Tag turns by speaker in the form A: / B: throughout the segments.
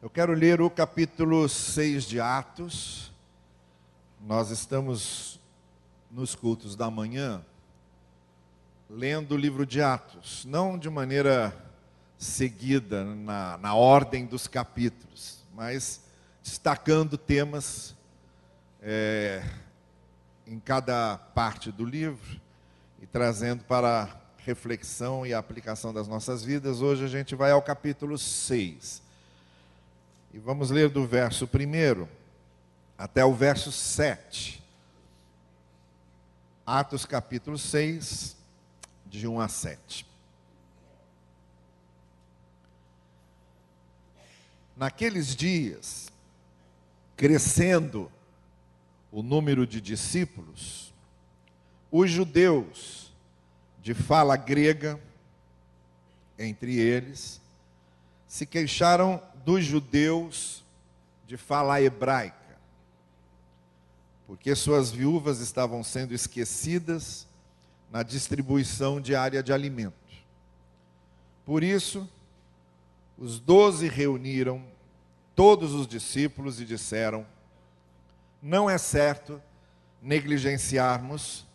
A: Eu quero ler o capítulo 6 de Atos. Nós estamos nos cultos da manhã lendo o livro de Atos, não de maneira seguida na, na ordem dos capítulos, mas destacando temas é, em cada parte do livro e trazendo para reflexão e aplicação das nossas vidas. Hoje a gente vai ao capítulo 6. E vamos ler do verso 1 até o verso 7. Atos capítulo 6, de 1 a 7. Naqueles dias, crescendo o número de discípulos, os judeus de fala grega, entre eles, se queixaram dos judeus de fala hebraica, porque suas viúvas estavam sendo esquecidas na distribuição diária de alimento. Por isso, os doze reuniram todos os discípulos e disseram: Não é certo negligenciarmos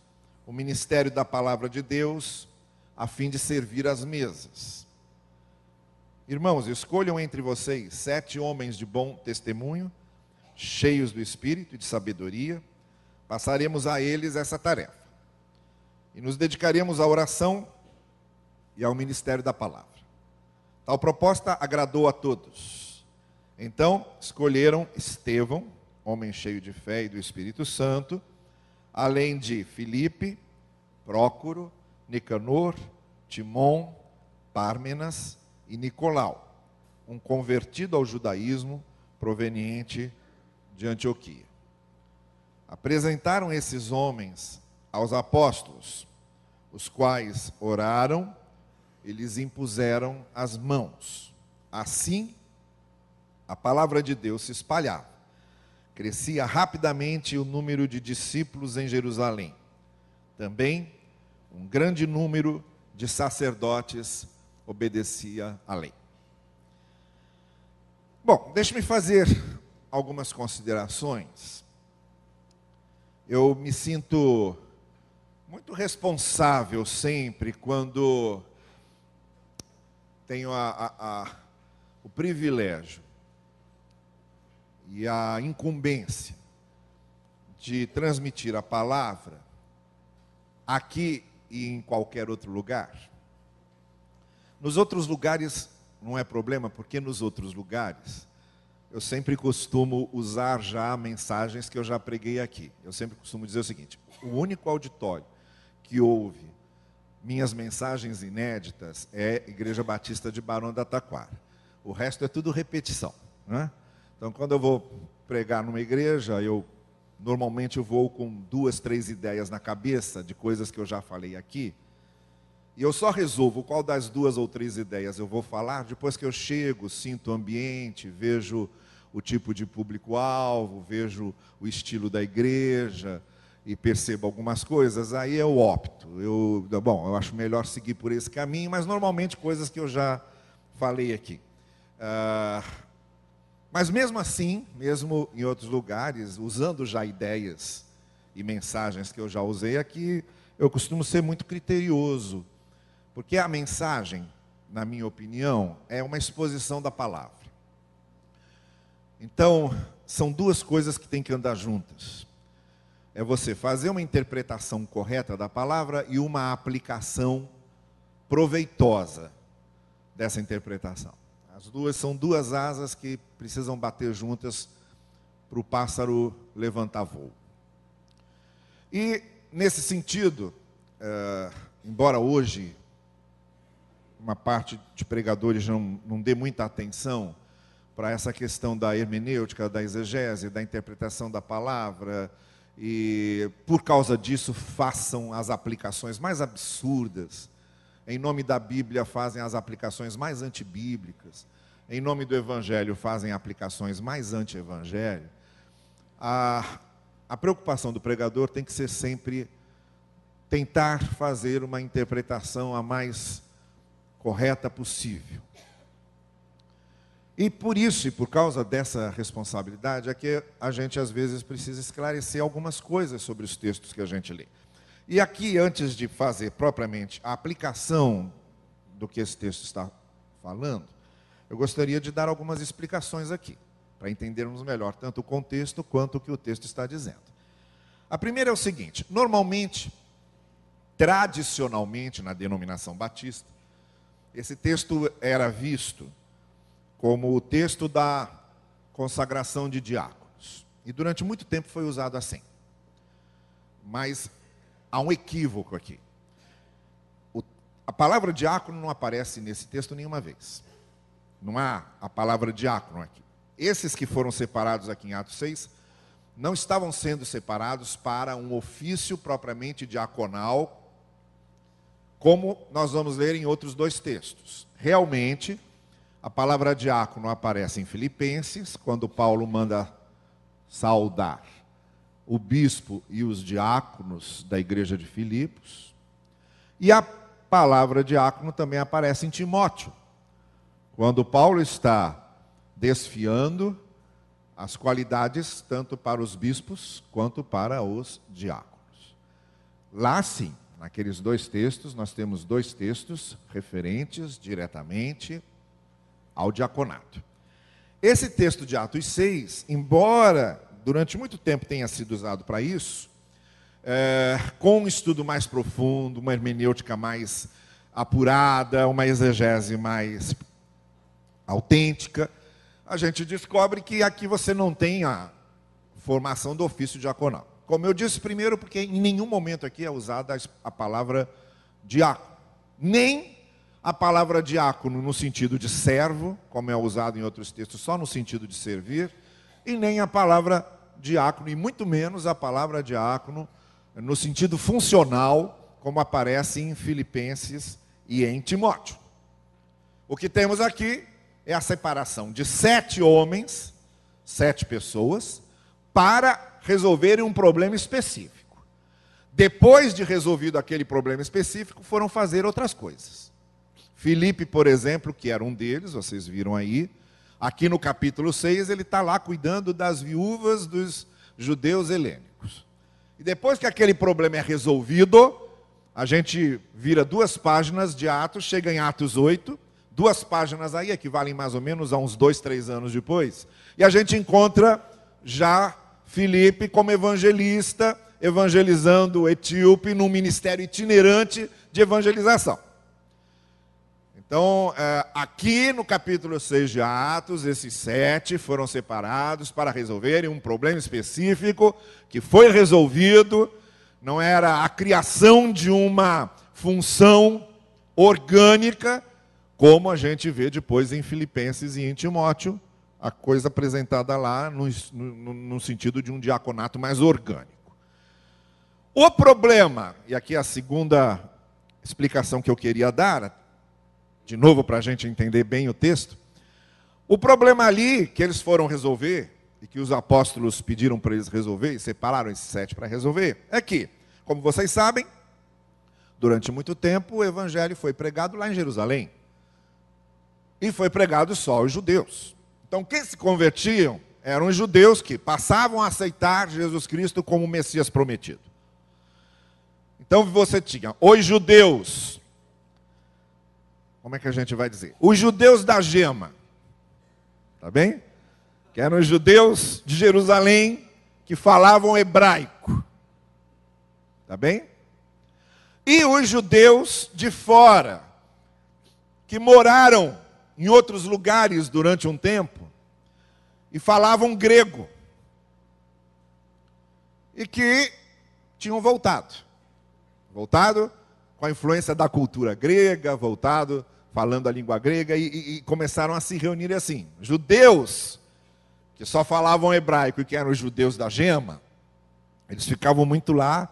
A: o ministério da palavra de Deus a fim de servir às mesas. Irmãos, escolham entre vocês sete homens de bom testemunho, cheios do espírito e de sabedoria, passaremos a eles essa tarefa. E nos dedicaremos à oração e ao ministério da palavra. Tal proposta agradou a todos. Então, escolheram Estevão, homem cheio de fé e do Espírito Santo, além de Filipe, Prócoro, Nicanor, Timon, Pármenas, e Nicolau, um convertido ao judaísmo proveniente de Antioquia. Apresentaram esses homens aos apóstolos, os quais oraram e lhes impuseram as mãos. Assim, a palavra de Deus se espalhava. Crescia rapidamente o número de discípulos em Jerusalém. Também um grande número de sacerdotes obedecia à lei. Bom, deixe-me fazer algumas considerações. Eu me sinto muito responsável sempre quando tenho a, a, a, o privilégio e a incumbência de transmitir a palavra aqui e em qualquer outro lugar. Nos outros lugares não é problema, porque nos outros lugares eu sempre costumo usar já mensagens que eu já preguei aqui. Eu sempre costumo dizer o seguinte: o único auditório que ouve minhas mensagens inéditas é Igreja Batista de Barão da Taquara. O resto é tudo repetição. Né? Então, quando eu vou pregar numa igreja, eu normalmente eu vou com duas, três ideias na cabeça de coisas que eu já falei aqui. E eu só resolvo qual das duas ou três ideias eu vou falar depois que eu chego, sinto o ambiente, vejo o tipo de público-alvo, vejo o estilo da igreja e percebo algumas coisas, aí eu opto. Eu, bom, eu acho melhor seguir por esse caminho, mas normalmente coisas que eu já falei aqui. Ah, mas mesmo assim, mesmo em outros lugares, usando já ideias e mensagens que eu já usei aqui, eu costumo ser muito criterioso porque a mensagem, na minha opinião, é uma exposição da palavra. Então, são duas coisas que têm que andar juntas. É você fazer uma interpretação correta da palavra e uma aplicação proveitosa dessa interpretação. As duas são duas asas que precisam bater juntas para o pássaro levantar voo. E, nesse sentido, é, embora hoje uma parte de pregadores não, não dê muita atenção para essa questão da hermenêutica, da exegese, da interpretação da palavra, e por causa disso façam as aplicações mais absurdas. Em nome da Bíblia fazem as aplicações mais antibíblicas. Em nome do Evangelho fazem aplicações mais anti-evangelho. A, a preocupação do pregador tem que ser sempre tentar fazer uma interpretação a mais correta possível. E por isso, e por causa dessa responsabilidade, é que a gente às vezes precisa esclarecer algumas coisas sobre os textos que a gente lê. E aqui, antes de fazer propriamente a aplicação do que esse texto está falando, eu gostaria de dar algumas explicações aqui, para entendermos melhor tanto o contexto quanto o que o texto está dizendo. A primeira é o seguinte: normalmente, tradicionalmente, na denominação batista, esse texto era visto como o texto da consagração de diáconos. E durante muito tempo foi usado assim. Mas há um equívoco aqui. O, a palavra diácono não aparece nesse texto nenhuma vez. Não há a palavra diácono aqui. Esses que foram separados aqui em Atos 6 não estavam sendo separados para um ofício propriamente diaconal, como nós vamos ler em outros dois textos. Realmente, a palavra diácono aparece em Filipenses, quando Paulo manda saudar o bispo e os diáconos da igreja de Filipos. E a palavra diácono também aparece em Timóteo, quando Paulo está desfiando as qualidades tanto para os bispos quanto para os diáconos. Lá sim, naqueles dois textos, nós temos dois textos referentes diretamente ao diaconato. Esse texto de Atos 6, embora durante muito tempo tenha sido usado para isso, é, com um estudo mais profundo, uma hermenêutica mais apurada, uma exegese mais autêntica, a gente descobre que aqui você não tem a formação do ofício diaconal. Como eu disse primeiro, porque em nenhum momento aqui é usada a palavra diácono, nem a palavra diácono no sentido de servo, como é usado em outros textos, só no sentido de servir, e nem a palavra diácono, e muito menos a palavra diácono no sentido funcional, como aparece em Filipenses e em Timóteo. O que temos aqui é a separação de sete homens, sete pessoas, para resolverem um problema específico. Depois de resolvido aquele problema específico, foram fazer outras coisas. Filipe, por exemplo, que era um deles, vocês viram aí, aqui no capítulo 6, ele está lá cuidando das viúvas dos judeus helênicos. E depois que aquele problema é resolvido, a gente vira duas páginas de Atos, chega em Atos 8, duas páginas aí, equivalem mais ou menos a uns dois, três anos depois, e a gente encontra já Filipe como evangelista, evangelizando o etíope num ministério itinerante de evangelização. Então, é, aqui no capítulo 6 de Atos, esses sete foram separados para resolverem um problema específico que foi resolvido, não era a criação de uma função orgânica, como a gente vê depois em Filipenses e em Timóteo, a coisa apresentada lá no, no, no sentido de um diaconato mais orgânico. O problema, e aqui é a segunda explicação que eu queria dar, de novo para a gente entender bem o texto. O problema ali que eles foram resolver, e que os apóstolos pediram para eles resolver, e separaram esses sete para resolver, é que, como vocês sabem, durante muito tempo o evangelho foi pregado lá em Jerusalém. E foi pregado só aos judeus. Então, quem se convertiam eram os judeus que passavam a aceitar Jesus Cristo como o Messias prometido. Então você tinha os judeus como é que a gente vai dizer? Os judeus da gema. Tá bem? Que eram os judeus de Jerusalém que falavam hebraico. Tá bem? E os judeus de fora, que moraram em outros lugares durante um tempo e falavam grego. E que tinham voltado. Voltado com a influência da cultura grega, voltado falando a língua grega, e, e, e começaram a se reunir assim. Judeus, que só falavam hebraico e que eram os judeus da gema, eles ficavam muito lá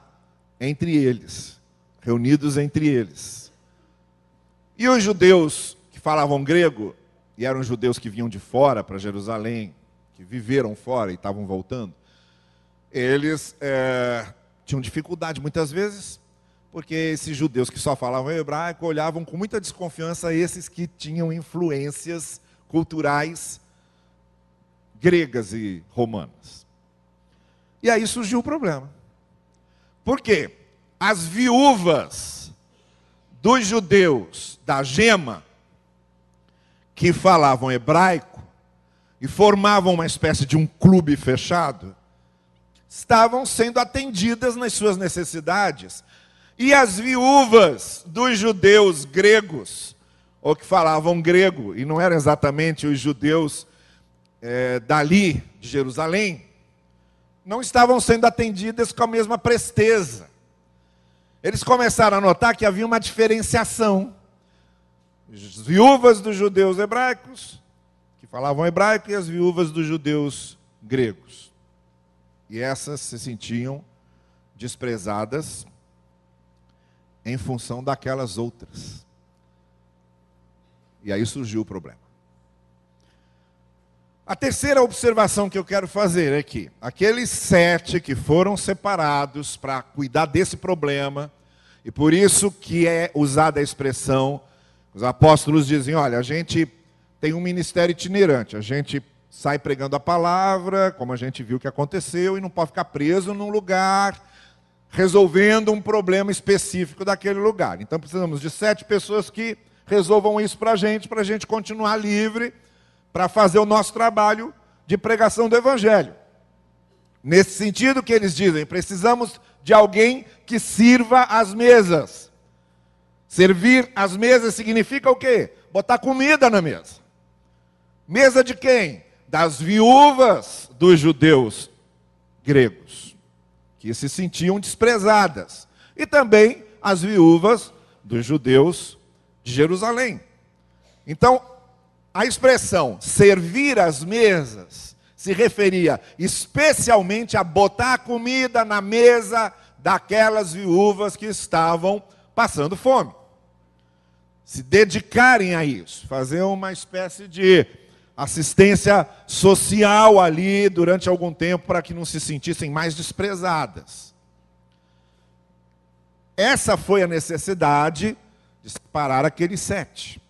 A: entre eles, reunidos entre eles. E os judeus que falavam grego, e eram judeus que vinham de fora para Jerusalém, que viveram fora e estavam voltando, eles é, tinham dificuldade muitas vezes porque esses judeus que só falavam hebraico olhavam com muita desconfiança esses que tinham influências culturais gregas e romanas. E aí surgiu o problema. Por quê? As viúvas dos judeus da Gema, que falavam hebraico e formavam uma espécie de um clube fechado, estavam sendo atendidas nas suas necessidades. E as viúvas dos judeus gregos, ou que falavam grego, e não eram exatamente os judeus é, dali, de Jerusalém, não estavam sendo atendidas com a mesma presteza. Eles começaram a notar que havia uma diferenciação. As viúvas dos judeus hebraicos, que falavam hebraico, e as viúvas dos judeus gregos. E essas se sentiam desprezadas em função daquelas outras. E aí surgiu o problema. A terceira observação que eu quero fazer é que aqueles sete que foram separados para cuidar desse problema, e por isso que é usada a expressão, os apóstolos dizem: olha, a gente tem um ministério itinerante, a gente sai pregando a palavra, como a gente viu que aconteceu, e não pode ficar preso num lugar resolvendo um problema específico daquele lugar. Então precisamos de sete pessoas que resolvam isso para a gente, para a gente continuar livre para fazer o nosso trabalho de pregação do Evangelho. Nesse sentido que eles dizem, precisamos de alguém que sirva as mesas. Servir as mesas significa o quê? Botar comida na mesa. Mesa de quem? Das viúvas dos judeus gregos, que se sentiam desprezadas. E também as viúvas dos judeus de Jerusalém. Então, a expressão servir as mesas se referia especialmente a botar a comida na mesa daquelas viúvas que estavam passando fome. Se dedicarem a isso, fazer uma espécie de assistência social ali durante algum tempo para que não se sentissem mais desprezadas. Essa foi a necessidade de separar aqueles sete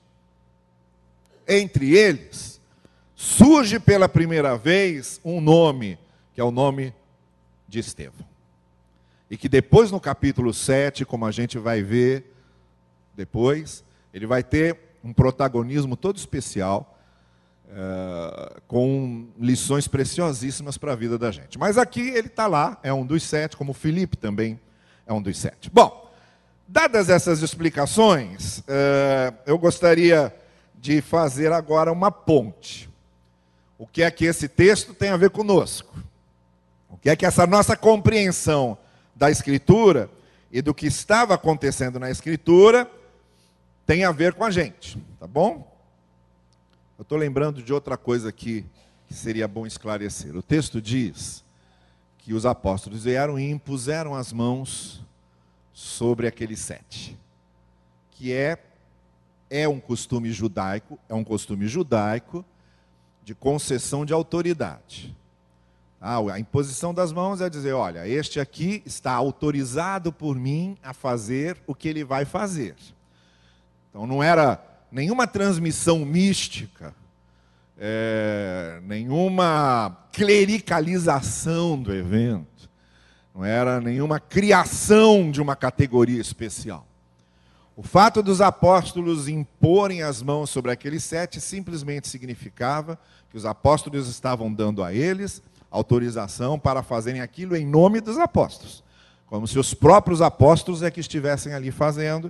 A: entre eles, surge pela primeira vez um nome, que é o nome de Estevão. E que depois, no capítulo 7, como a gente vai ver depois, ele vai ter um protagonismo todo especial, uh, com lições preciosíssimas para a vida da gente. Mas aqui ele está lá, é um dos sete, como Felipe também é um dos sete. Bom, dadas essas explicações, uh, eu gostaria de fazer agora uma ponte. O que é que esse texto tem a ver conosco? O que é que essa nossa compreensão da Escritura e do que estava acontecendo na Escritura tem a ver com a gente, tá bom? Eu estou lembrando de outra coisa aqui que seria bom esclarecer. O texto diz que os apóstolos vieram e impuseram as mãos sobre aqueles sete, que é é um costume judaico, é um costume judaico de concessão de autoridade. Ah, a imposição das mãos é dizer, olha, este aqui está autorizado por mim a fazer o que ele vai fazer. Então não era nenhuma transmissão mística, é, nenhuma clericalização do evento, não era nenhuma criação de uma categoria especial. O fato dos apóstolos imporem as mãos sobre aqueles sete simplesmente significava que os apóstolos estavam dando a eles autorização para fazerem aquilo em nome dos apóstolos, como se os próprios apóstolos é que estivessem ali fazendo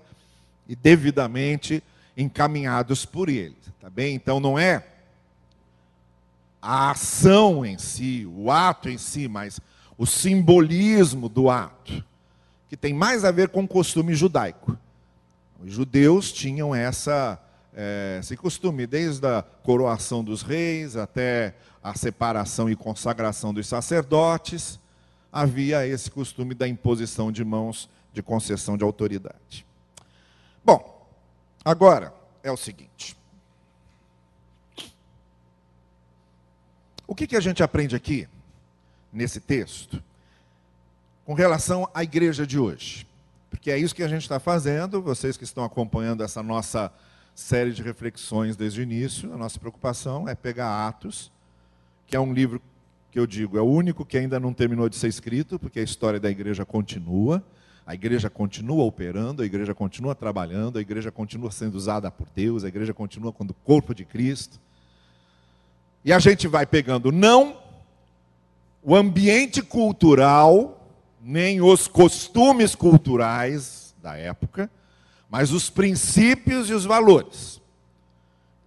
A: e devidamente encaminhados por eles, tá bem? Então não é a ação em si, o ato em si, mas o simbolismo do ato, que tem mais a ver com o costume judaico. Os judeus tinham essa, é, esse costume, desde a coroação dos reis até a separação e consagração dos sacerdotes, havia esse costume da imposição de mãos de concessão de autoridade. Bom, agora é o seguinte. O que, que a gente aprende aqui, nesse texto, com relação à igreja de hoje? porque é isso que a gente está fazendo. Vocês que estão acompanhando essa nossa série de reflexões desde o início. A nossa preocupação é pegar Atos, que é um livro que eu digo, é o único que ainda não terminou de ser escrito, porque a história da igreja continua. A igreja continua operando, a igreja continua trabalhando, a igreja continua sendo usada por Deus, a igreja continua como corpo de Cristo. E a gente vai pegando não o ambiente cultural, nem os costumes culturais da época, mas os princípios e os valores.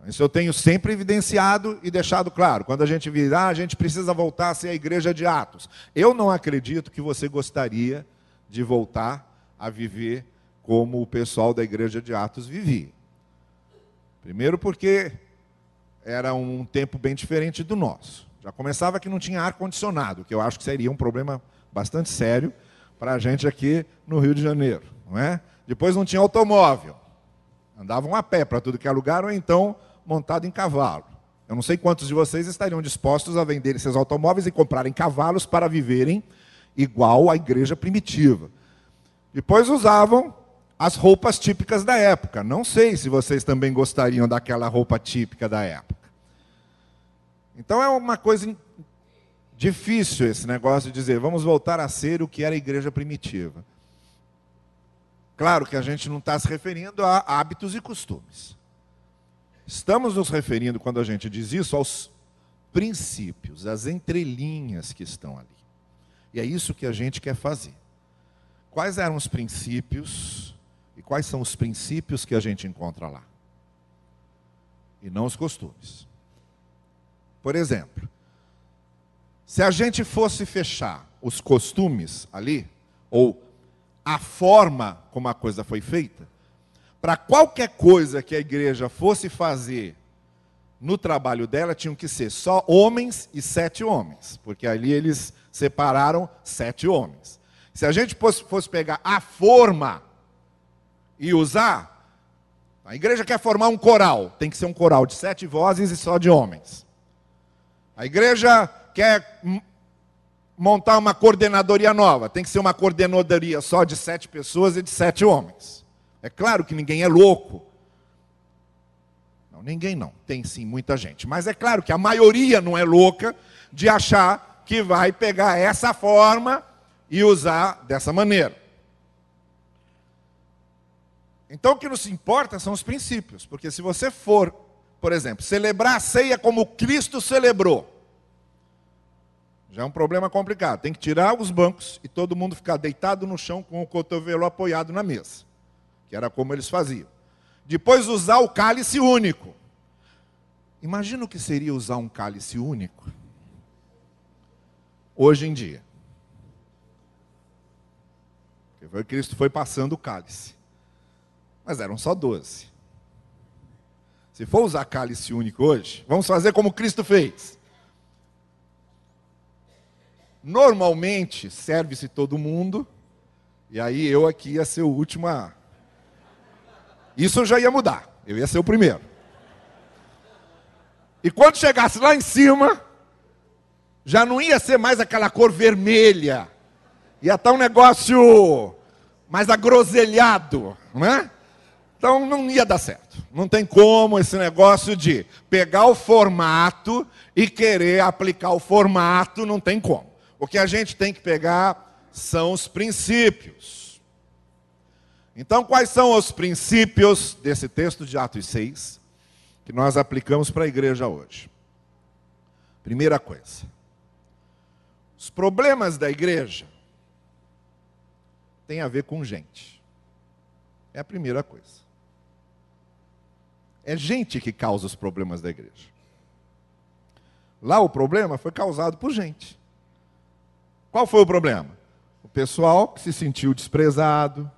A: Isso eu tenho sempre evidenciado e deixado claro. Quando a gente virar, ah, a gente precisa voltar a ser a igreja de Atos. Eu não acredito que você gostaria de voltar a viver como o pessoal da igreja de Atos vivia. Primeiro porque era um tempo bem diferente do nosso. Já começava que não tinha ar-condicionado, que eu acho que seria um problema bastante sério para a gente aqui no Rio de Janeiro. Não é? Depois não tinha automóvel. Andavam a pé para tudo que é lugar, ou então montado em cavalo. Eu não sei quantos de vocês estariam dispostos a vender seus automóveis e comprarem cavalos para viverem igual à igreja primitiva. Depois usavam as roupas típicas da época. Não sei se vocês também gostariam daquela roupa típica da época. Então é uma coisa difícil esse negócio de dizer, vamos voltar a ser o que era a igreja primitiva. Claro que a gente não está se referindo a hábitos e costumes. Estamos nos referindo, quando a gente diz isso, aos princípios, às entrelinhas que estão ali. E é isso que a gente quer fazer. Quais eram os princípios e quais são os princípios que a gente encontra lá? E não os costumes. Por exemplo, se a gente fosse fechar os costumes ali, ou a forma como a coisa foi feita, para qualquer coisa que a igreja fosse fazer no trabalho dela, tinham que ser só homens e sete homens, porque ali eles separaram sete homens. Se a gente fosse, pegar a forma e usar, a igreja quer formar um coral, tem que ser um coral de sete vozes e só de homens. A igreja quer montar uma coordenadoria nova, tem que ser uma coordenadoria só de sete pessoas e de sete homens. É claro que ninguém é louco. Ninguém não. Tem sim muita gente. Mas é claro que a maioria não é louca de achar que vai pegar essa forma e usar dessa maneira. Então o que nos importa são os princípios, porque se você for, por exemplo, celebrar a ceia como Cristo celebrou, já é um problema complicado. Tem que tirar os bancos e todo mundo ficar deitado no chão com o cotovelo apoiado na mesa, que era como eles faziam. Depois usar o cálice único. Imagina o que seria usar um cálice único hoje em dia. Porque Cristo foi passando o cálice. Mas eram só doze. Se for usar cálice único hoje, vamos fazer como Cristo fez. Normalmente serve-se todo mundo, e aí eu aqui ia ser o último a. Isso já ia mudar, eu ia ser o primeiro. E quando chegasse lá em cima, já não ia ser mais aquela cor vermelha, ia estar um negócio mais agroselhado, não é? Então não ia dar certo. Não tem como esse negócio de pegar o formato e querer aplicar o formato, não tem como. O que a gente tem que pegar são os princípios. Então, quais são os princípios desse texto de Atos 6 que nós aplicamos para a igreja hoje? Primeira coisa, os problemas da igreja têm a ver com gente. É a primeira coisa. É gente que causa os problemas da igreja. Lá o problema foi causado por gente. Qual foi o problema? O pessoal que se sentiu desprezado,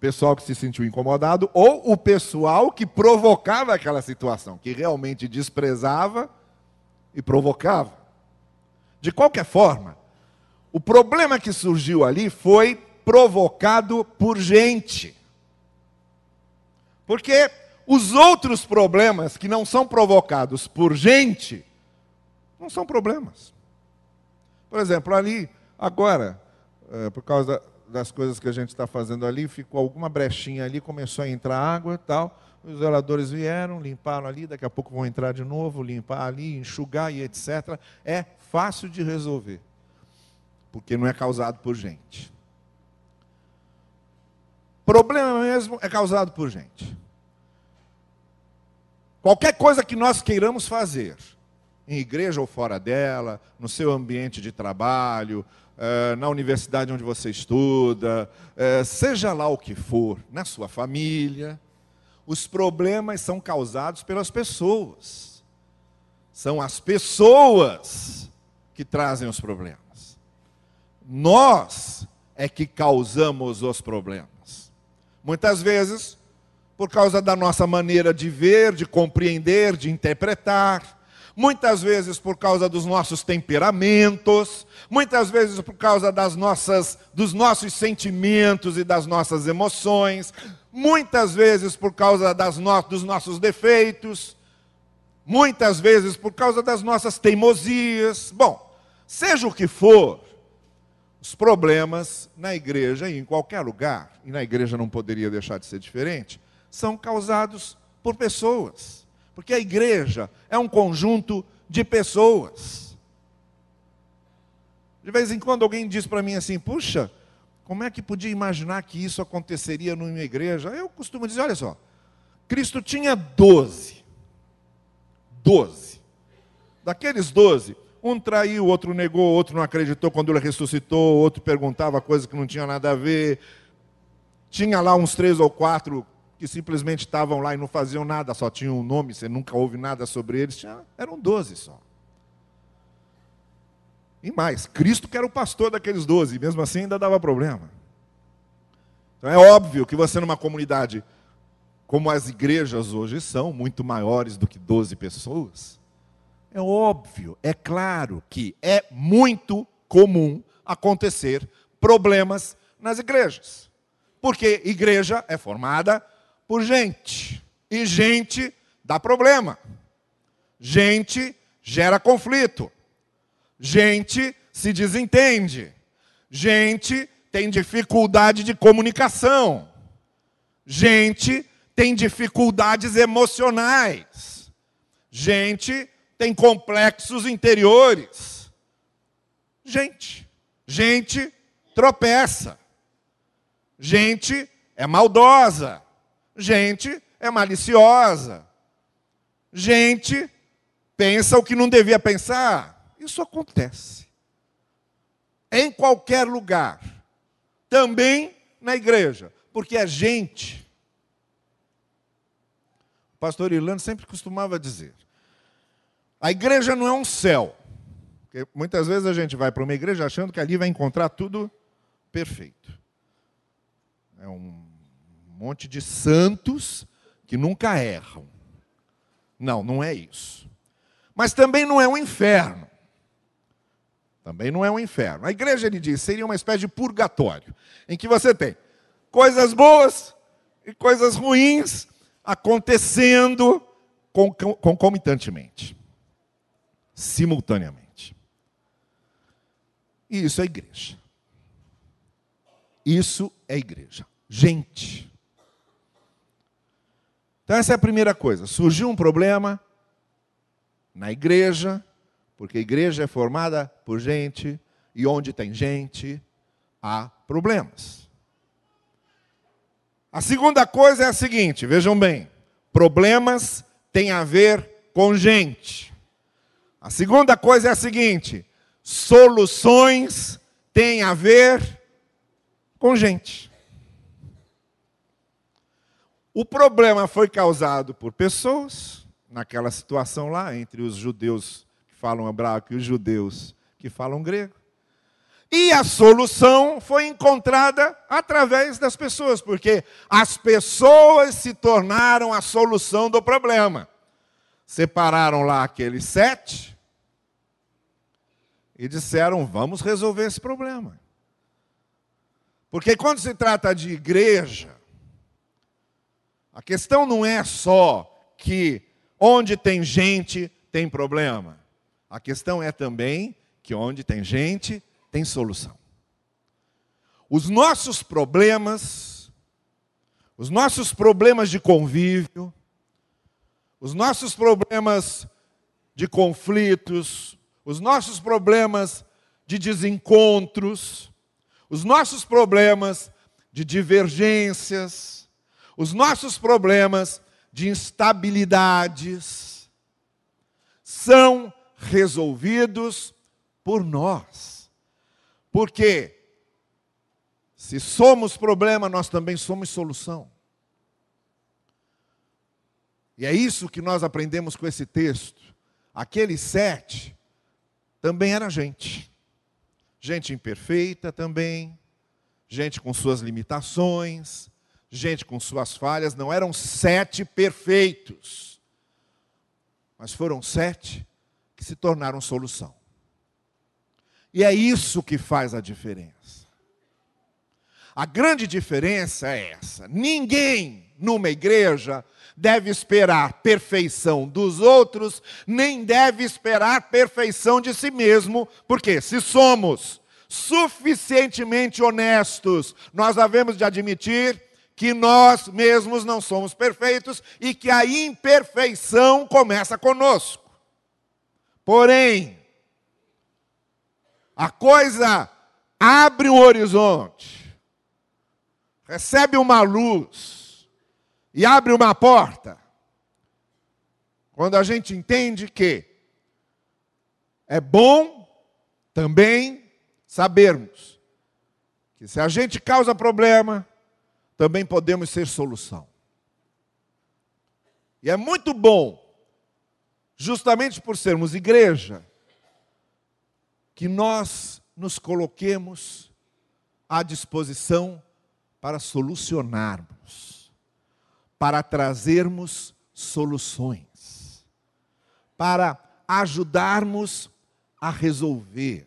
A: pessoal que se sentiu incomodado, ou o pessoal que provocava aquela situação, que realmente desprezava e provocava. De qualquer forma, o problema que surgiu ali foi provocado por gente. Porque os outros problemas que não são provocados por gente, não são problemas. Por exemplo, ali, agora, é, por causa das coisas que a gente está fazendo ali, ficou alguma brechinha ali, começou a entrar água e tal. os zeladores vieram, limparam ali, daqui a pouco vão entrar de novo, limpar ali, enxugar e etc. É fácil de resolver, porque não é causado por gente. Problema mesmo é causado por gente. Qualquer coisa que nós queiramos fazer, em igreja ou fora dela, no seu ambiente de trabalho, eh, na universidade onde você estuda, eh, seja lá o que for, na sua família, os problemas são causados pelas pessoas. São as pessoas que trazem os problemas. Nós é que causamos os problemas. Muitas vezes, por causa da nossa maneira de ver, de compreender, de interpretar, muitas vezes por causa dos nossos temperamentos, muitas vezes por causa das nossas, dos nossos sentimentos e das nossas emoções, muitas vezes por causa das no, dos nossos defeitos, muitas vezes por causa das nossas teimosias. Bom, seja o que for, os problemas na igreja e em qualquer lugar, e na igreja não poderia deixar de ser diferente, são causados por pessoas. Porque a igreja é um conjunto de pessoas. De vez em quando alguém diz para mim assim: puxa, como é que podia imaginar que isso aconteceria numa igreja? Eu costumo dizer: olha só, Cristo tinha doze. Doze. Daqueles doze, um traiu, outro negou, outro não acreditou quando ele ressuscitou, outro perguntava coisas que não tinha nada a ver. Tinha lá uns três ou quatro que simplesmente estavam lá e não faziam nada, só tinham um nome, você nunca ouve nada sobre eles. Tinha, eram doze só. E mais, Cristo que era o pastor daqueles doze, mesmo assim ainda dava problema. Então é óbvio que você numa comunidade como as igrejas hoje são, muito maiores do que 12 pessoas, é óbvio, é claro que é muito comum acontecer problemas nas igrejas. Porque igreja é formada por gente. E gente dá problema. Gente gera conflito. Gente se desentende. Gente tem dificuldade de comunicação. Gente tem dificuldades emocionais. Gente tem complexos interiores. Gente, gente tropeça. Gente é maldosa. Gente é maliciosa. Gente pensa o que não devia pensar. Isso acontece. Em qualquer lugar. Também na igreja. Porque a gente. O pastor Irlando sempre costumava dizer: a igreja não é um céu. Porque muitas vezes a gente vai para uma igreja achando que ali vai encontrar tudo perfeito. É um monte de santos que nunca erram. Não, não é isso. Mas também não é um inferno. Também não é um inferno. A igreja, ele diz, seria uma espécie de purgatório, em que você tem coisas boas e coisas ruins acontecendo concomitantemente, simultaneamente. E isso é igreja. Isso é igreja. Gente. Então, essa é a primeira coisa. Surgiu um problema na igreja, porque a igreja é formada por gente, e onde tem gente, há problemas. A segunda coisa é a seguinte: vejam bem, problemas têm a ver com gente. A segunda coisa é a seguinte: soluções têm a ver com gente. O problema foi causado por pessoas, naquela situação lá, entre os judeus que falam hebraico e os judeus que falam grego. E a solução foi encontrada através das pessoas, porque as pessoas se tornaram a solução do problema. Separaram lá aqueles sete e disseram: vamos resolver esse problema. Porque quando se trata de igreja, a questão não é só que onde tem gente tem problema. A questão é também que onde tem gente tem solução. Os nossos problemas, os nossos problemas de convívio, os nossos problemas de conflitos, os nossos problemas de desencontros, os nossos problemas de divergências, os nossos problemas de instabilidades são resolvidos por nós. Porque se somos problema, nós também somos solução. E é isso que nós aprendemos com esse texto. Aqueles sete também era gente. Gente imperfeita também, gente com suas limitações, gente com suas falhas. Não eram sete perfeitos, mas foram sete que se tornaram solução. E é isso que faz a diferença. A grande diferença é essa: ninguém numa igreja deve esperar perfeição dos outros, nem deve esperar perfeição de si mesmo, porque se somos suficientemente honestos, nós havemos de admitir que nós mesmos não somos perfeitos e que a imperfeição começa conosco. Porém, a coisa abre um horizonte recebe uma luz e abre uma porta, quando a gente entende que é bom também sabermos que se a gente causa problema, também podemos ser solução. E é muito bom, justamente por sermos igreja, que nós nos coloquemos à disposição para solucionarmos, para trazermos soluções, para ajudarmos a resolver,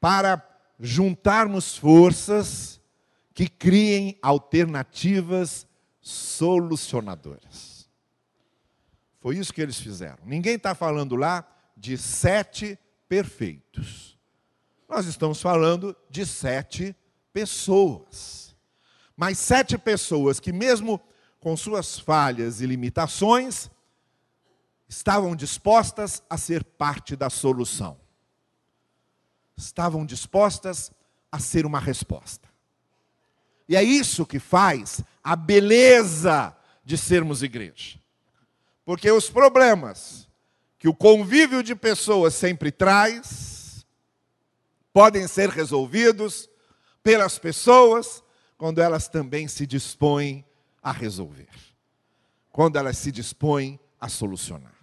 A: para juntarmos forças que criem alternativas solucionadoras. Foi isso que eles fizeram. Ninguém está falando lá de sete perfeitos. Nós estamos falando de sete pessoas. Mas sete pessoas que, mesmo com suas falhas e limitações, estavam dispostas a ser parte da solução. Estavam dispostas a ser uma resposta. E é isso que faz a beleza de sermos igreja. Porque os problemas que o convívio de pessoas sempre traz podem ser resolvidos pelas pessoas quando elas também se dispõem a resolver, quando elas se dispõem a solucionar.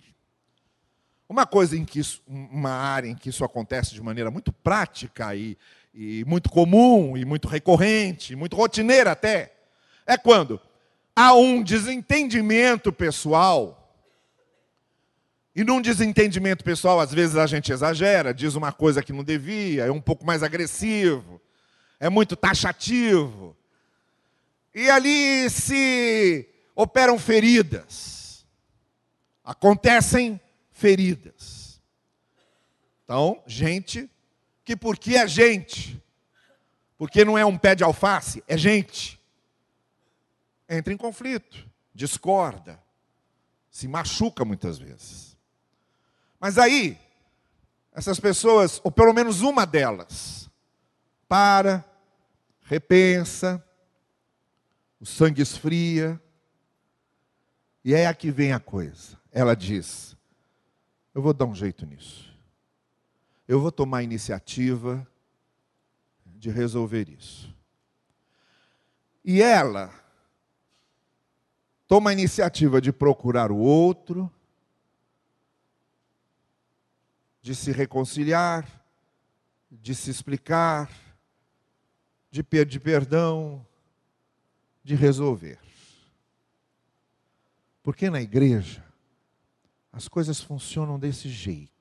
A: Uma coisa em que isso, uma área em que isso acontece de maneira muito prática e, e muito comum e muito recorrente, muito rotineira até, é quando há um desentendimento pessoal. E num desentendimento pessoal, às vezes a gente exagera, diz uma coisa que não devia, é um pouco mais agressivo, é muito taxativo. E ali se operam feridas. Acontecem feridas. Então, gente que porque é gente, porque não é um pé de alface, é gente, entra em conflito, discorda, se machuca muitas vezes. Mas aí, essas pessoas, ou pelo menos uma delas, para, repensa, o sangue esfria, e é aqui vem a coisa. Ela diz: Eu vou dar um jeito nisso. Eu vou tomar a iniciativa de resolver isso. E ela toma a iniciativa de procurar o outro, de se reconciliar, de se explicar, de pedir perdão, de resolver. Porque na igreja as coisas funcionam desse jeito.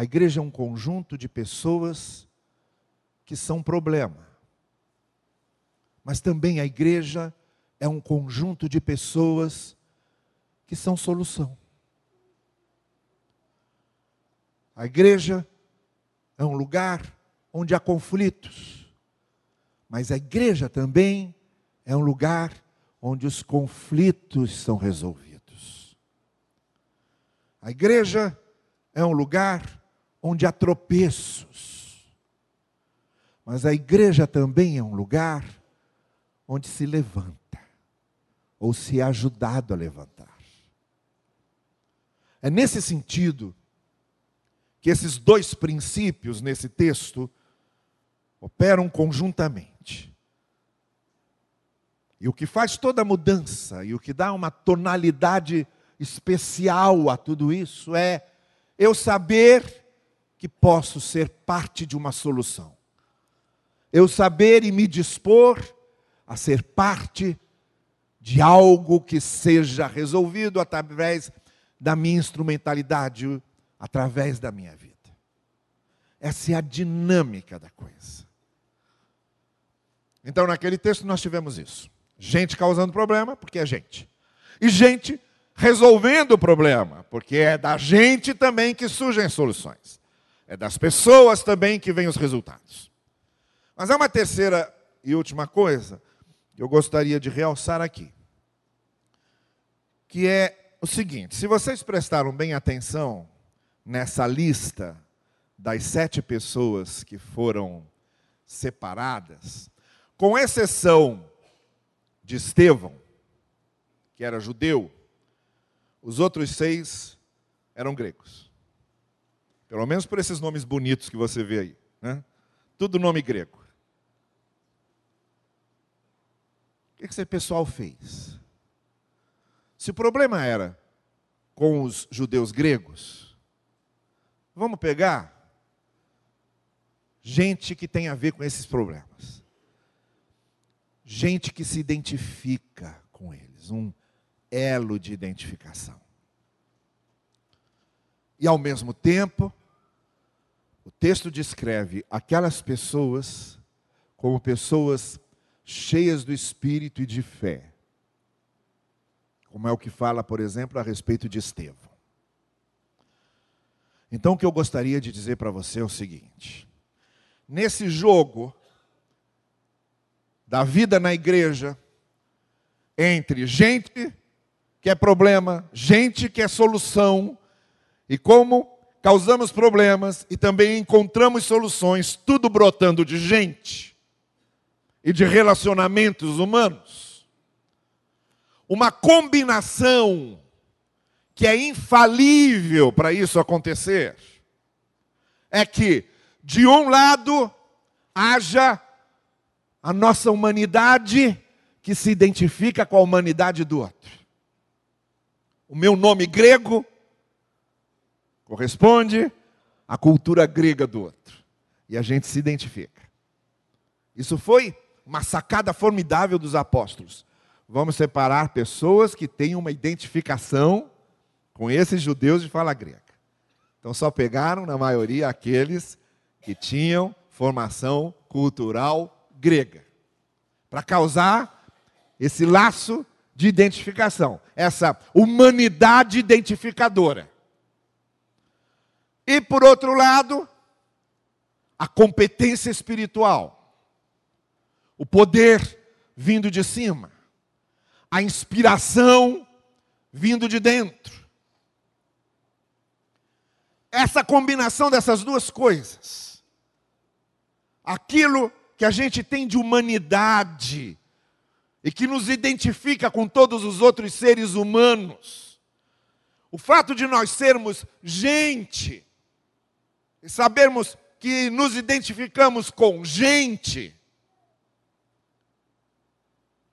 A: A igreja é um conjunto de pessoas que são problema. Mas também a igreja é um conjunto de pessoas que são solução. A igreja é um lugar onde há conflitos, Mas a igreja também é um lugar onde os conflitos são resolvidos. A igreja é um lugar onde há tropeços. Mas a igreja também é um lugar onde se levanta, ou se é ajudado a levantar. É nesse sentido que esses dois princípios nesse texto operam conjuntamente. E o que faz toda a mudança e o que dá uma tonalidade especial a tudo isso é eu saber que posso ser parte de uma solução. Eu saber e me dispor a ser parte de algo que seja resolvido através da minha instrumentalidade, através da minha vida. Essa é a dinâmica da coisa. Então, naquele texto, nós tivemos isso. Gente causando problema, porque é gente. E gente resolvendo o problema, porque é da gente também que surgem soluções. É das pessoas também que vêm os resultados. Mas há uma terceira e última coisa que eu gostaria de realçar aqui, que é o seguinte: se vocês prestaram bem atenção nessa lista das sete pessoas que foram separadas, com exceção de Estevão, que era judeu, os outros seis eram gregos. Pelo menos por esses nomes bonitos que você vê aí. Né? Tudo nome grego. O que esse pessoal fez? Se o problema era com os judeus gregos, vamos pegar gente que tem a ver com esses problemas. Gente que se identifica com eles, um elo de identificação. E ao mesmo tempo, texto descreve aquelas pessoas como pessoas cheias do espírito e de fé. Como é o que fala, por exemplo, a respeito de Estevão. Então, o que eu gostaria de dizer para você é o seguinte: nesse jogo da vida na igreja, entre gente que é problema, gente que é solução, e como causamos problemas e também encontramos soluções, tudo brotando de gente e de relacionamentos humanos. Uma combinação que é infalível para isso acontecer é que de um lado haja a nossa humanidade que se identifica com a humanidade do outro. O meu nome grego corresponde à cultura grega do outro. E a gente se identifica. Isso foi uma sacada formidável dos apóstolos. Vamos separar pessoas que têm uma identificação com esses judeus de fala grega. Então só pegaram, na maioria, aqueles que tinham formação cultural grega, para causar esse laço de identificação, essa humanidade identificadora. E por outro lado, a competência espiritual, o poder vindo de cima, a inspiração vindo de dentro. Essa combinação dessas duas coisas aquilo que a gente tem de humanidade e que nos identifica com todos os outros seres humanos. O fato de nós sermos gente e sabermos que nos identificamos com gente,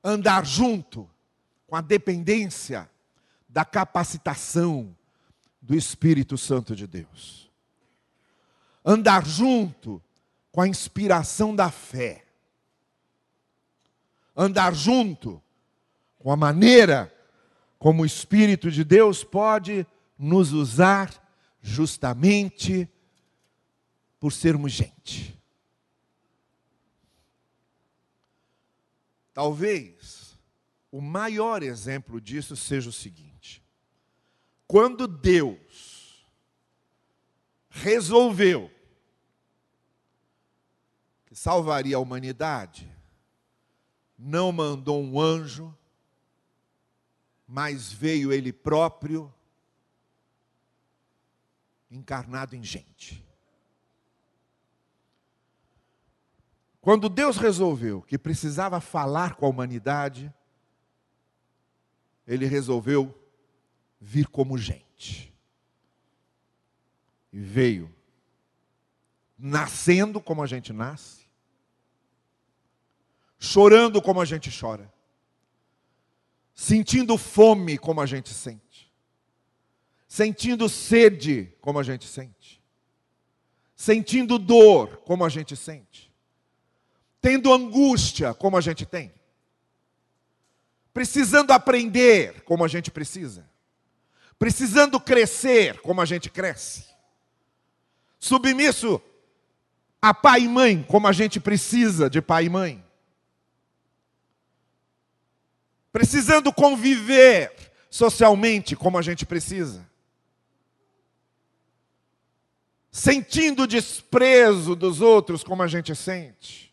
A: andar junto com a dependência da capacitação do Espírito Santo de Deus. Andar junto com a inspiração da fé. Andar junto com a maneira como o Espírito de Deus pode nos usar justamente por sermos gente. Talvez o maior exemplo disso seja o seguinte: quando Deus resolveu salvaria a humanidade, não mandou um anjo, mas veio ele próprio, encarnado em gente. Quando Deus resolveu que precisava falar com a humanidade, ele resolveu vir como gente. E veio nascendo como a gente nasce, chorando como a gente chora, sentindo fome como a gente sente, sentindo sede como a gente sente, sentindo dor como a gente sente, tendo angústia como a gente tem, precisando aprender como a gente precisa, precisando crescer como a gente cresce, submisso a pai e mãe como a gente precisa de pai e mãe. Precisando conviver socialmente como a gente precisa, sentindo desprezo dos outros como a gente sente,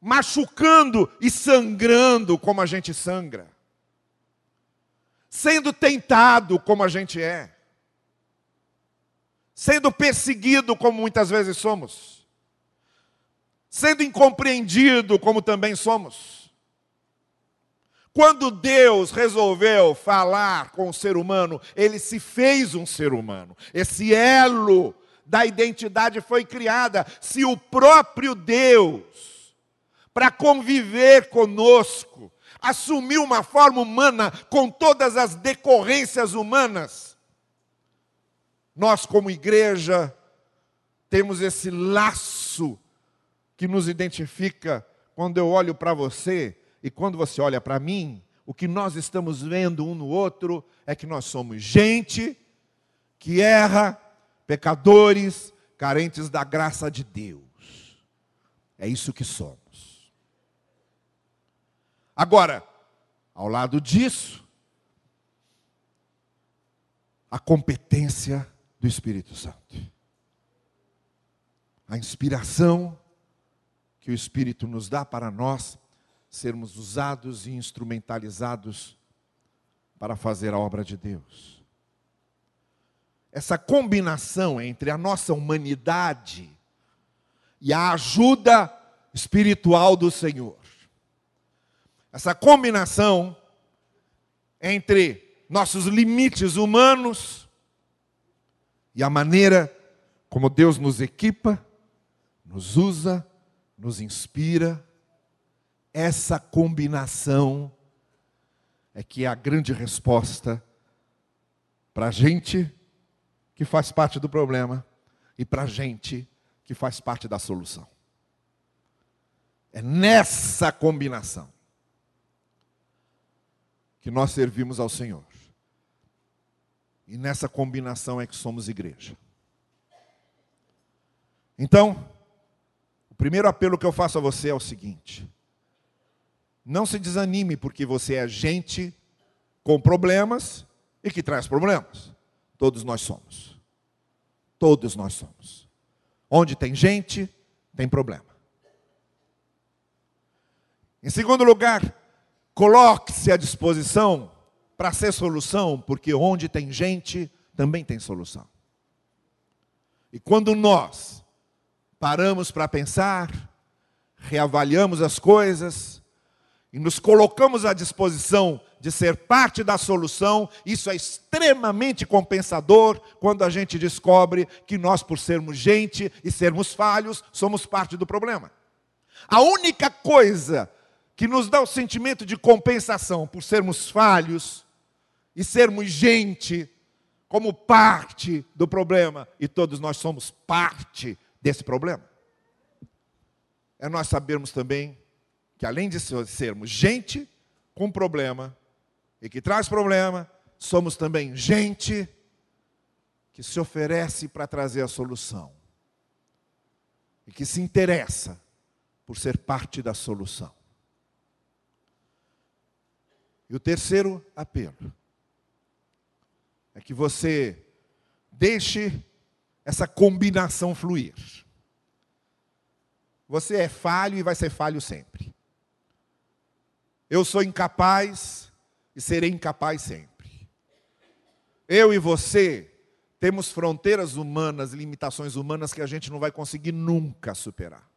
A: machucando e sangrando como a gente sangra, sendo tentado como a gente é, sendo perseguido como muitas vezes somos, sendo incompreendido como também somos quando Deus resolveu falar com o ser humano, ele se fez um ser humano. Esse elo da identidade foi criada. Se o próprio Deus, para conviver conosco, assumiu uma forma humana com todas as decorrências humanas, nós, como igreja, temos esse laço que nos identifica quando eu olho para você e quando você olha para mim, o que nós estamos vendo um no outro é que nós somos gente que erra, pecadores, carentes da graça de Deus. É isso que somos. Agora, ao lado disso, a competência do Espírito Santo. A inspiração que o Espírito nos dá para nós sermos usados e instrumentalizados para fazer a obra de Deus. Essa combinação entre a nossa humanidade e a ajuda espiritual do Senhor. Essa combinação entre nossos limites humanos e a maneira como Deus nos equipa, nos usa, nos inspira essa combinação é que é a grande resposta para a gente que faz parte do problema e para a gente que faz parte da solução. É nessa combinação que nós servimos ao Senhor. E nessa combinação é que somos igreja. Então, o primeiro apelo que eu faço a você é o seguinte: não se desanime, porque você é gente com problemas e que traz problemas. Todos nós somos. Todos nós somos. Onde tem gente, tem problema. Em segundo lugar, coloque-se à disposição para ser solução, porque onde tem gente, também tem solução. E quando nós paramos para pensar, reavaliamos as coisas, e nos colocamos à disposição de ser parte da solução, isso é extremamente compensador quando a gente descobre que nós, por sermos gente e sermos falhos, somos parte do problema. A única coisa que nos dá o sentimento de compensação por sermos falhos e sermos gente como parte do problema, e todos nós somos parte desse problema, é nós sabermos também que além de sermos gente com problema e que traz problema, somos também gente que se oferece para trazer a solução e que se interessa por ser parte da solução. E o terceiro apelo é que você deixe essa combinação fluir. Você é falho e vai ser falho sempre. Eu sou incapaz e serei incapaz sempre. Eu e você temos fronteiras humanas, limitações humanas que a gente não vai conseguir nunca superar.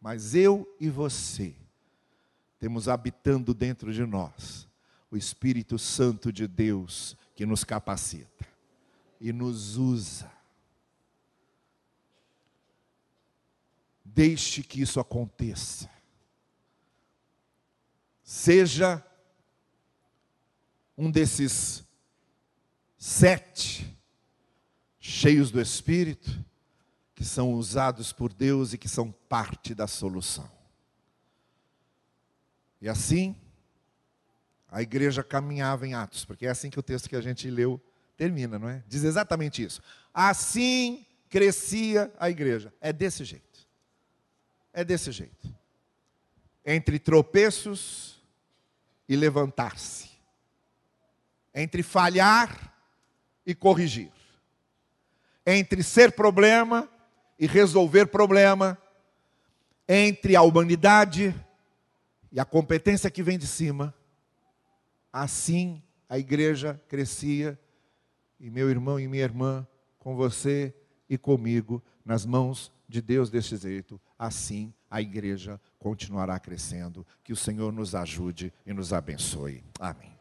A: Mas eu e você temos habitando dentro de nós o Espírito Santo de Deus que nos capacita e nos usa. Deixe que isso aconteça. Seja um desses sete cheios do Espírito que são usados por Deus e que são parte da solução. E assim, a igreja caminhava em Atos, porque é assim que o texto que a gente leu termina, não é? Diz exatamente isso. Assim crescia a igreja. É desse jeito. É desse jeito. Entre tropeços e levantar-se. Entre falhar e corrigir. Entre ser problema e resolver problema. Entre a humanidade e a competência que vem de cima. Assim a igreja crescia e meu irmão e minha irmã, com você e comigo, nas mãos de Deus deste jeito, assim a igreja continuará crescendo. Que o Senhor nos ajude e nos abençoe. Amém.